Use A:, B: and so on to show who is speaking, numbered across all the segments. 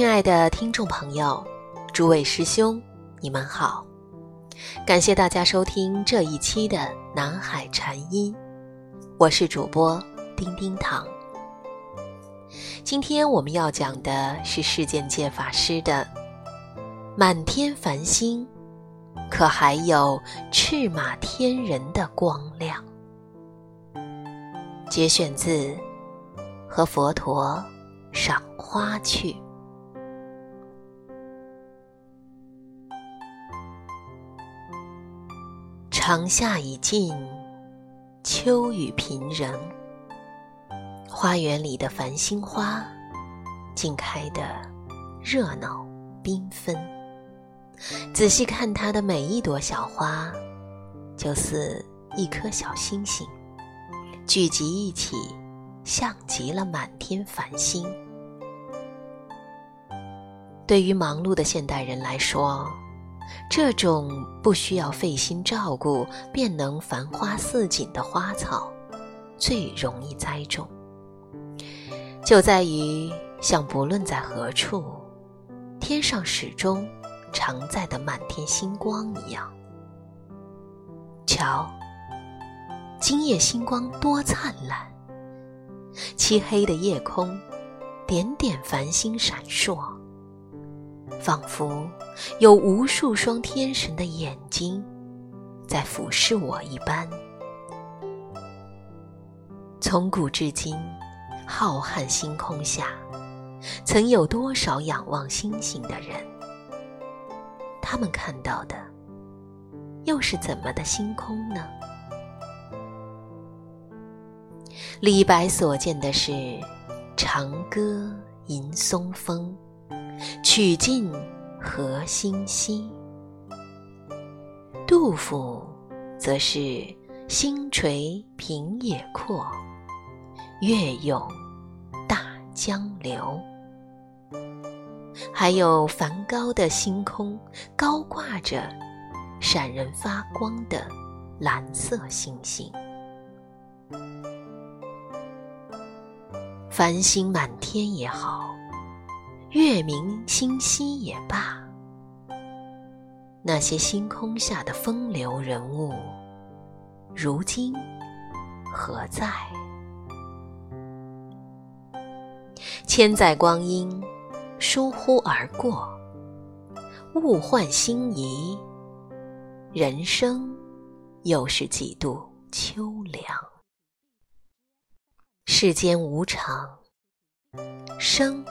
A: 亲爱的听众朋友，诸位师兄，你们好！感谢大家收听这一期的南海禅音，我是主播丁丁糖。今天我们要讲的是世间界法师的“满天繁星，可还有赤马天人的光亮”，节选自《和佛陀赏花去》。长夏已尽，秋雨频仍。花园里的繁星花，竟开得热闹缤纷。仔细看它的每一朵小花，就似一颗小星星，聚集一起，像极了满天繁星。对于忙碌的现代人来说，这种不需要费心照顾便能繁花似锦的花草，最容易栽种，就在于像不论在何处，天上始终常在的满天星光一样。瞧，今夜星光多灿烂，漆黑的夜空，点点繁星闪烁。仿佛有无数双天神的眼睛在俯视我一般。从古至今，浩瀚星空下，曾有多少仰望星星的人？他们看到的又是怎么的星空呢？李白所见的是长歌吟松风。曲尽何星稀，杜甫则是星垂平野阔，月涌大江流。还有梵高的星空，高挂着闪人发光的蓝色星星，繁星满天也好。月明星稀也罢，那些星空下的风流人物，如今何在？千载光阴疏忽而过，物换星移，人生又是几度秋凉？世间无常，生。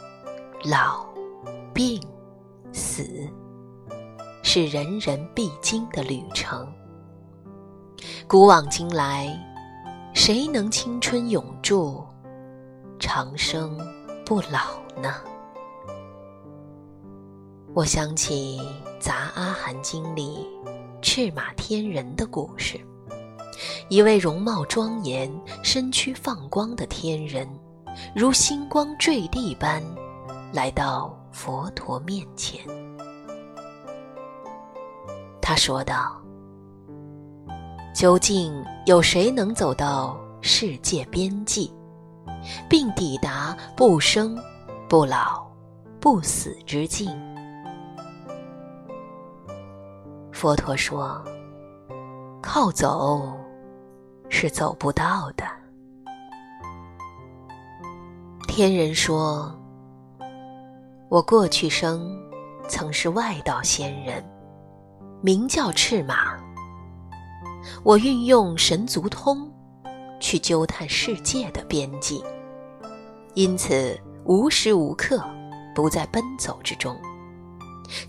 A: 老、病、死，是人人必经的旅程。古往今来，谁能青春永驻、长生不老呢？我想起《杂阿含经》里赤马天人的故事，一位容貌庄严、身躯放光的天人，如星光坠地般。来到佛陀面前，他说道：“究竟有谁能走到世界边际，并抵达不生、不老、不死之境？”佛陀说：“靠走是走不到的。”天人说。我过去生曾是外道仙人，名叫赤马。我运用神足通去纠探世界的边际，因此无时无刻不在奔走之中。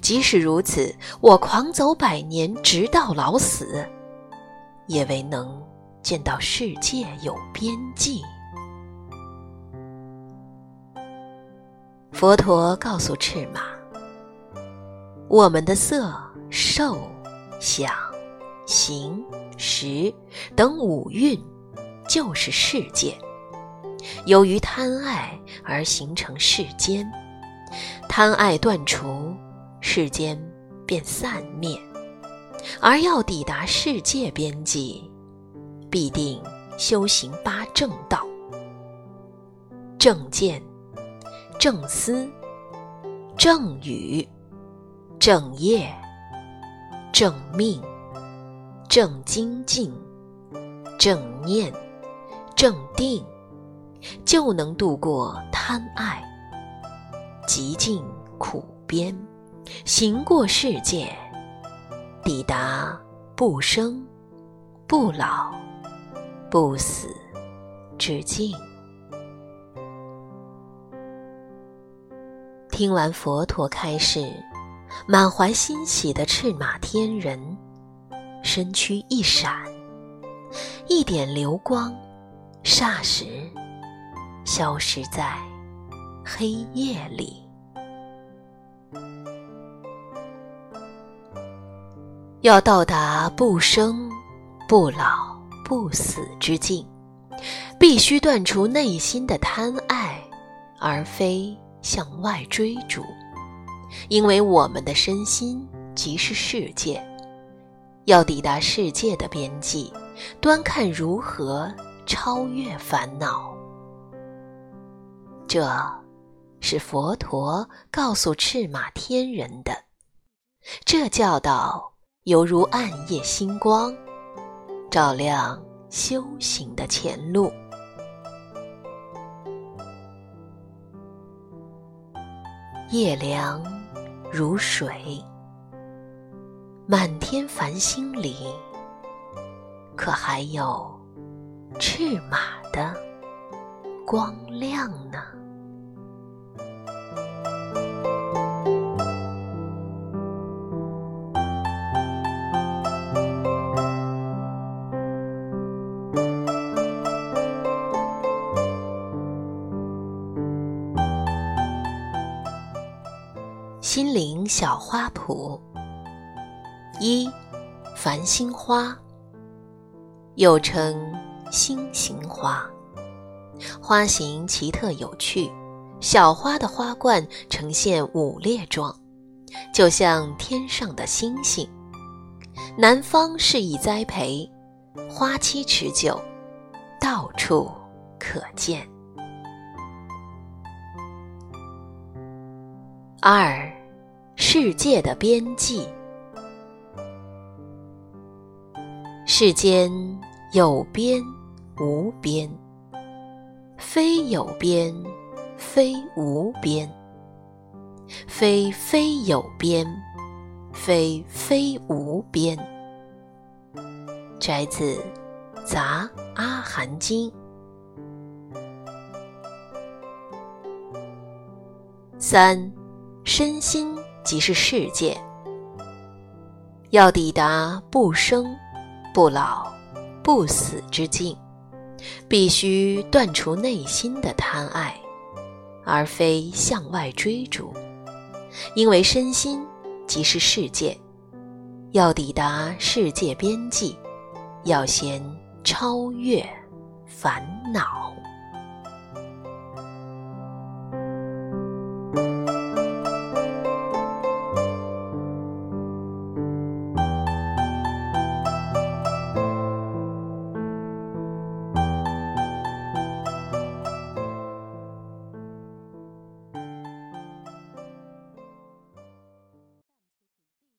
A: 即使如此，我狂走百年，直到老死，也未能见到世界有边际。佛陀告诉赤马：“我们的色、受、想、行、识等五蕴，就是世界。由于贪爱而形成世间，贪爱断除，世间便散灭。而要抵达世界边际，必定修行八正道：正见。”正思、正语、正业、正命、正精进、正念、正定，就能度过贪爱、极尽苦边，行过世界，抵达不生、不老、不死之境。听完佛陀开示，满怀欣喜的赤马天人，身躯一闪，一点流光，霎时消失在黑夜里。要到达不生、不老、不死之境，必须断除内心的贪爱，而非。向外追逐，因为我们的身心即是世界，要抵达世界的边际，端看如何超越烦恼。这是佛陀告诉赤马天人的，这教导犹如暗夜星光，照亮修行的前路。夜凉如水，满天繁星里，可还有赤马的光亮呢？小花圃。一，繁星花，又称星形花，花形奇特有趣。小花的花冠呈现五列状，就像天上的星星。南方适宜栽培，花期持久，到处可见。二。世界的边际，世间有边无边，非有边，非无边，非非有边，非非无边。摘自《杂阿含经》。三，身心。即是世界，要抵达不生、不老、不死之境，必须断除内心的贪爱，而非向外追逐。因为身心即是世界，要抵达世界边际，要先超越烦恼。